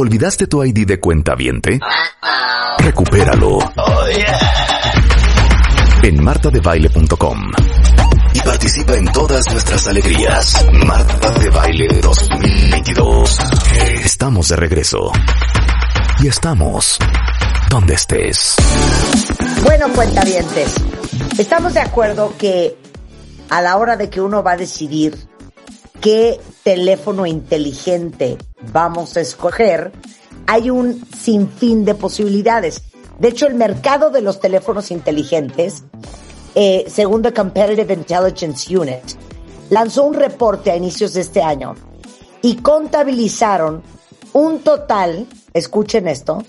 ¿Olvidaste tu ID de cuenta viente? Recupéralo. En martadebaile.com. Y participa en todas nuestras alegrías. Marta de Baile 2022. Estamos de regreso. Y estamos donde estés. Bueno, cuentavientes, estamos de acuerdo que a la hora de que uno va a decidir qué teléfono inteligente vamos a escoger, hay un sinfín de posibilidades. De hecho, el mercado de los teléfonos inteligentes, eh, según The Competitive Intelligence Unit, lanzó un reporte a inicios de este año y contabilizaron un total, escuchen esto,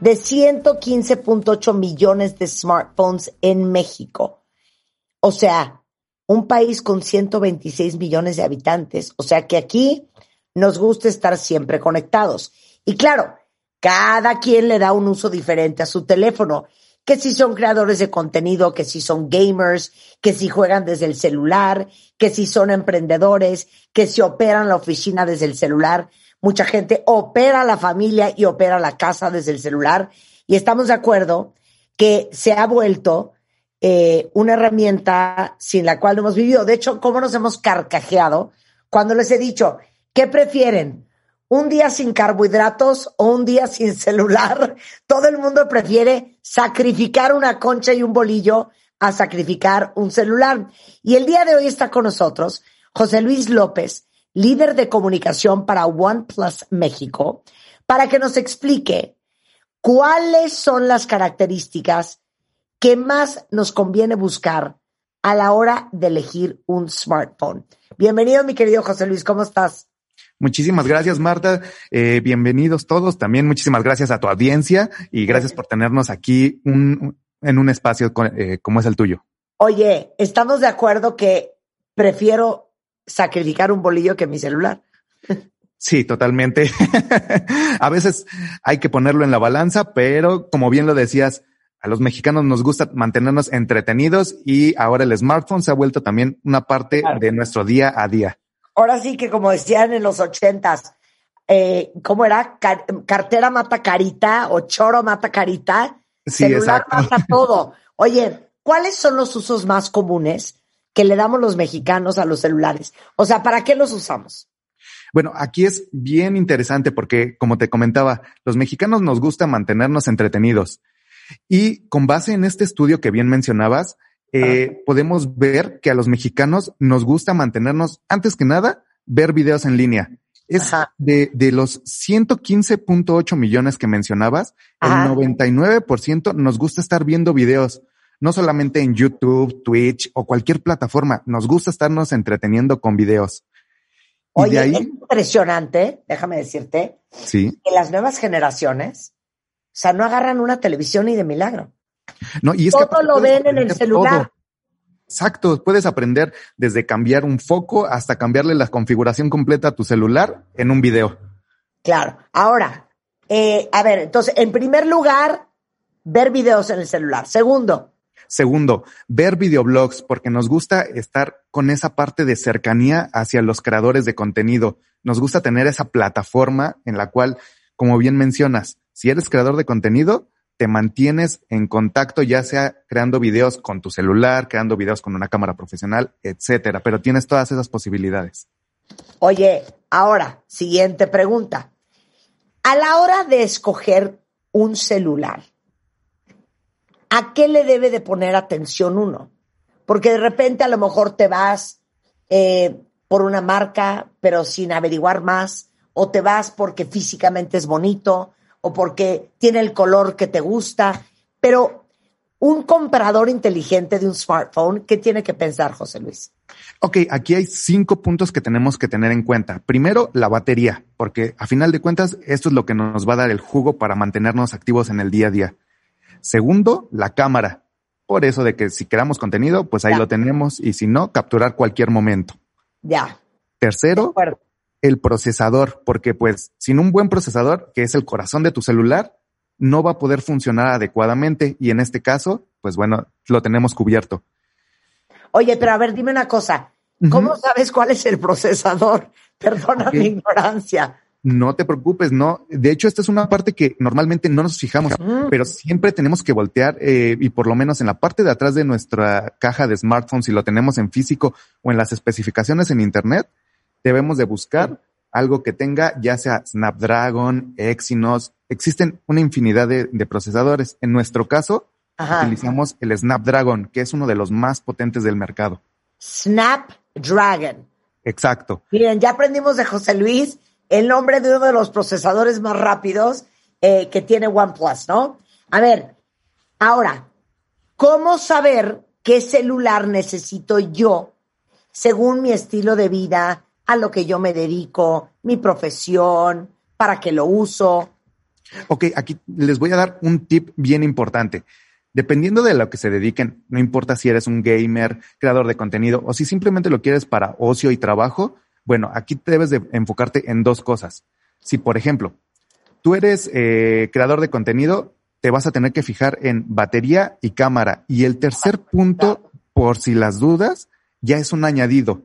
de 115.8 millones de smartphones en México. O sea, un país con 126 millones de habitantes. O sea que aquí nos gusta estar siempre conectados. Y claro, cada quien le da un uso diferente a su teléfono. Que si son creadores de contenido, que si son gamers, que si juegan desde el celular, que si son emprendedores, que si operan la oficina desde el celular. Mucha gente opera la familia y opera la casa desde el celular. Y estamos de acuerdo que se ha vuelto eh, una herramienta sin la cual no hemos vivido. De hecho, ¿cómo nos hemos carcajeado cuando les he dicho, ¿qué prefieren? ¿Un día sin carbohidratos o un día sin celular? Todo el mundo prefiere sacrificar una concha y un bolillo a sacrificar un celular. Y el día de hoy está con nosotros José Luis López, líder de comunicación para OnePlus México, para que nos explique cuáles son las características ¿Qué más nos conviene buscar a la hora de elegir un smartphone? Bienvenido, mi querido José Luis, ¿cómo estás? Muchísimas gracias, Marta. Eh, bienvenidos todos. También muchísimas gracias a tu audiencia y gracias por tenernos aquí en un espacio eh, como es el tuyo. Oye, estamos de acuerdo que prefiero sacrificar un bolillo que mi celular. Sí, totalmente. a veces hay que ponerlo en la balanza, pero como bien lo decías, a los mexicanos nos gusta mantenernos entretenidos y ahora el smartphone se ha vuelto también una parte de nuestro día a día. Ahora sí que como decían en los ochentas, eh, ¿cómo era? cartera mata carita o choro mata carita. Sí, celular mata todo. Oye, ¿cuáles son los usos más comunes que le damos los mexicanos a los celulares? O sea, ¿para qué los usamos? Bueno, aquí es bien interesante porque, como te comentaba, los mexicanos nos gusta mantenernos entretenidos. Y con base en este estudio que bien mencionabas, eh, podemos ver que a los mexicanos nos gusta mantenernos, antes que nada, ver videos en línea. Es de, de, los 115.8 millones que mencionabas, el 99% nos gusta estar viendo videos, no solamente en YouTube, Twitch o cualquier plataforma, nos gusta estarnos entreteniendo con videos. Oye, ahí, es impresionante, déjame decirte, sí. que las nuevas generaciones o sea, no agarran una televisión ni de milagro. No, y es todo lo ven en el celular. Exacto, puedes aprender desde cambiar un foco hasta cambiarle la configuración completa a tu celular en un video. Claro. Ahora, eh, a ver, entonces, en primer lugar, ver videos en el celular. Segundo. Segundo, ver videoblogs, porque nos gusta estar con esa parte de cercanía hacia los creadores de contenido. Nos gusta tener esa plataforma en la cual, como bien mencionas, si eres creador de contenido, te mantienes en contacto, ya sea creando videos con tu celular, creando videos con una cámara profesional, etcétera, pero tienes todas esas posibilidades. Oye, ahora, siguiente pregunta. A la hora de escoger un celular, ¿a qué le debe de poner atención uno? Porque de repente a lo mejor te vas eh, por una marca, pero sin averiguar más, o te vas porque físicamente es bonito, o porque tiene el color que te gusta, pero un comprador inteligente de un smartphone, ¿qué tiene que pensar, José Luis? Ok, aquí hay cinco puntos que tenemos que tener en cuenta. Primero, la batería, porque a final de cuentas, esto es lo que nos va a dar el jugo para mantenernos activos en el día a día. Segundo, la cámara. Por eso de que si queramos contenido, pues ahí lo tenemos y si no, capturar cualquier momento. Ya. Tercero, el procesador, porque pues sin un buen procesador, que es el corazón de tu celular, no va a poder funcionar adecuadamente y en este caso, pues bueno, lo tenemos cubierto. Oye, pero a ver, dime una cosa, ¿cómo sabes cuál es el procesador? Perdona mi ignorancia. no te preocupes, no. De hecho, esta es una parte que normalmente no nos fijamos, pero siempre tenemos que voltear eh, y por lo menos en la parte de atrás de nuestra caja de smartphone, si lo tenemos en físico o en las especificaciones en Internet, debemos de buscar algo que tenga ya sea Snapdragon, Exynos, existen una infinidad de, procesadores. En nuestro caso, utilizamos el Snapdragon, que es uno de los más potentes del mercado. Snapdragon. Exacto. Miren, ya aprendimos de José Luis el nombre de uno de los procesadores más rápidos eh, que tiene OnePlus, ¿no? A ver, ahora, ¿cómo saber qué celular necesito yo según mi estilo de vida, a lo que yo me dedico, mi profesión, para qué lo uso? Ok, aquí les voy a dar un tip bien importante. Dependiendo de lo que se dediquen, no importa si eres un gamer, creador de contenido o si simplemente lo quieres para ocio y trabajo, bueno, aquí debes de enfocarte en dos cosas. Si, por ejemplo, tú eres eh, creador de contenido, te vas a tener que fijar en batería y cámara. Y el tercer punto, por si las dudas, ya es un añadido.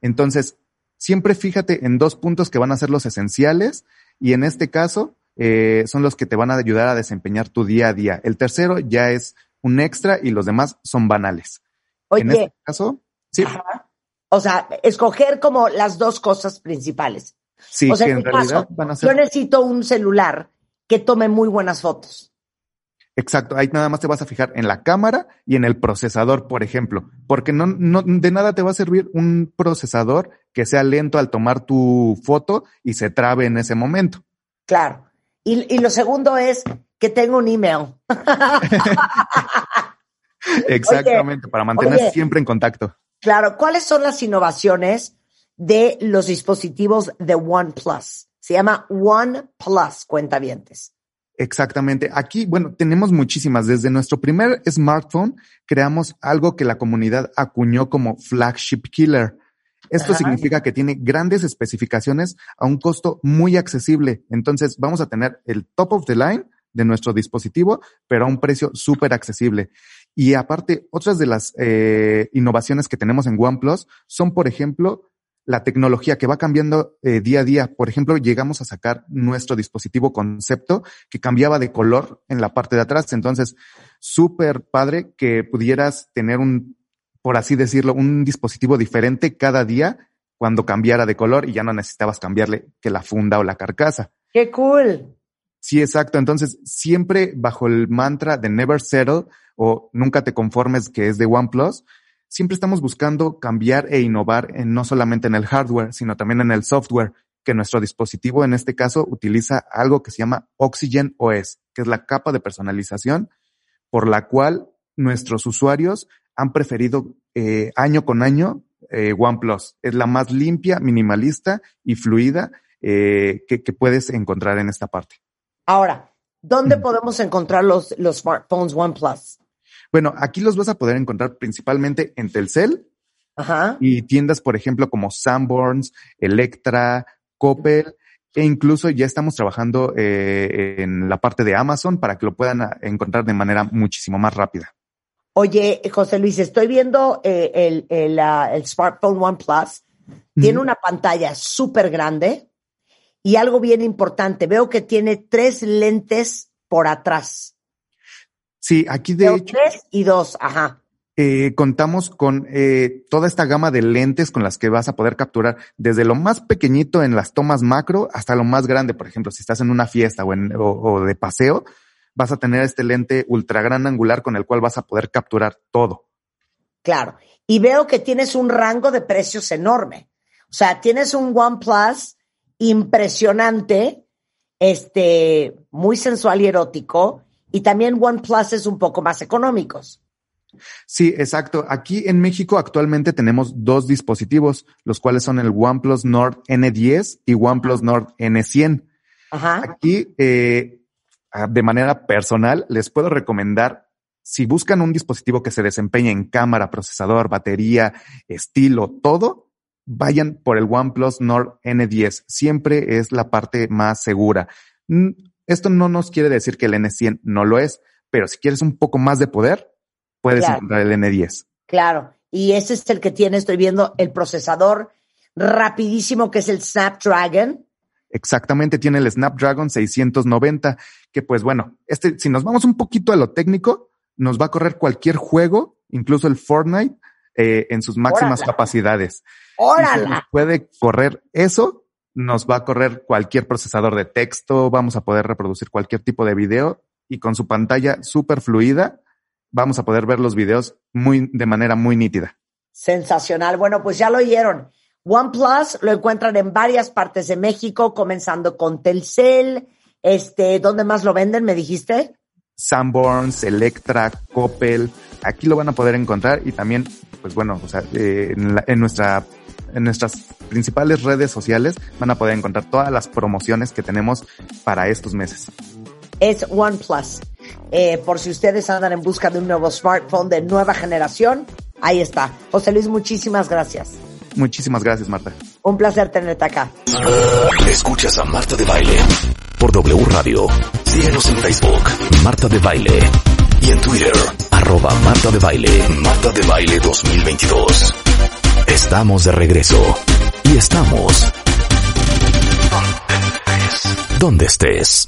Entonces, siempre fíjate en dos puntos que van a ser los esenciales y en este caso eh, son los que te van a ayudar a desempeñar tu día a día. El tercero ya es un extra y los demás son banales. Oye, en este caso, sí. O sea, escoger como las dos cosas principales. Sí, que en, realidad van a ser. Yo necesito un celular que tome muy buenas fotos. Exacto, ahí nada más te vas a fijar en la cámara y en el procesador, por ejemplo, porque no, no, de nada te va a servir un procesador que sea lento al tomar tu foto y se trabe en ese momento. Claro. Y, y lo segundo es que tenga un email. Exactamente, para mantener siempre en contacto. Claro, ¿cuáles son las innovaciones de los dispositivos de OnePlus? Se llama OnePlus, cuentavientes. Exactamente. Aquí, bueno, tenemos muchísimas. Desde nuestro primer smartphone creamos algo que la comunidad acuñó como flagship killer. Esto significa que tiene grandes especificaciones a un costo muy accesible. Entonces vamos a tener el top of the line de nuestro dispositivo, pero a un precio súper accesible. Y aparte, otras de las eh, innovaciones que tenemos en OnePlus son, por ejemplo, la tecnología que va cambiando eh, día a día. Por ejemplo, llegamos a sacar nuestro dispositivo concepto que cambiaba de color en la parte de atrás. Entonces, súper padre que pudieras tener un, por así decirlo, un dispositivo diferente cada día cuando cambiara de color y ya no necesitabas cambiarle que la funda o la carcasa. ¡Qué cool! Sí, exacto. Entonces, siempre bajo el mantra de never settle o nunca te conformes que es de OnePlus, siempre estamos buscando cambiar e innovar en, no solamente en el hardware, sino también en el software, que nuestro dispositivo en este caso utiliza algo que se llama Oxygen OS, que es la capa de personalización por la cual nuestros usuarios han preferido eh, año con año eh, OnePlus. Es la más limpia, minimalista y fluida eh, que, que puedes encontrar en esta parte. Ahora, ¿dónde podemos encontrar los, los smartphones OnePlus? Bueno, aquí los vas a poder encontrar principalmente en Telcel y tiendas, por ejemplo, como Sanborns, Electra, Coppel, e incluso ya estamos trabajando eh, en la parte de Amazon para que lo puedan ah, encontrar de manera muchísimo más rápida. Oye, José Luis, estoy viendo eh, el, el, ah, el, smartphone OnePlus. Tiene una pantalla súper grande y algo bien importante, veo que tiene tres lentes por atrás. Sí, aquí de hecho. Tres y dos, ajá. Eh, contamos con eh, toda esta gama de lentes con las que vas a poder capturar desde lo más pequeñito en las tomas macro hasta lo más grande. Por ejemplo, si estás en una fiesta o, en, o de paseo, vas a tener este lente ultra gran angular con el cual vas a poder capturar todo. Claro. Y veo que tienes un rango de precios enorme. O sea, tienes un OnePlus impresionante, este, muy sensual y erótico, y también OnePlus es un poco más económicos. Sí, exacto. Aquí en México actualmente tenemos dos dispositivos, los cuales son el OnePlus Nord N10 y OnePlus Nord N100. Ajá. Aquí, eh, de manera personal, les puedo recomendar, si buscan un dispositivo que se desempeñe en cámara, procesador, batería, estilo, todo, vayan por el OnePlus Nord N10. Siempre es la parte más segura. Esto no nos quiere decir que el N100 no lo es, pero si quieres un poco más de poder, puedes encontrar el N10. Claro. Y ese es el que tiene, estoy viendo, el procesador rapidísimo que es el Snapdragon. Exactamente, tiene el Snapdragon 690, que pues bueno, este, si nos vamos un poquito a lo técnico, nos va a correr cualquier juego, incluso el Fortnite, eh, en sus máximas capacidades. ¡Órala! puede correr eso, nos va a correr cualquier procesador de texto, vamos a poder reproducir cualquier tipo de video y con su pantalla súper fluida, vamos a poder ver los videos muy, de manera muy nítida. Sensacional. Bueno, pues ya lo oyeron. OnePlus lo encuentran en varias partes de México, comenzando con Telcel. Este, ¿dónde más lo venden? ¿Me dijiste? Sanborns, Electra, Coppel. Aquí lo van a poder encontrar y también, pues bueno, o sea, eh, en, nuestra en nuestras principales redes sociales van a poder encontrar todas las promociones que tenemos para estos meses. Es OnePlus. Eh, por si ustedes andan en busca de un nuevo smartphone de nueva generación, ahí está. José Luis, muchísimas gracias. Muchísimas gracias, Marta. Un placer tenerte acá. Escuchas a Marta de Baile por W Radio. Síguenos en Facebook, Marta de Baile. Y en Twitter, arroba Marta de Baile, Marta de Baile 2022. Estamos de regreso. Y estamos... Donde estés.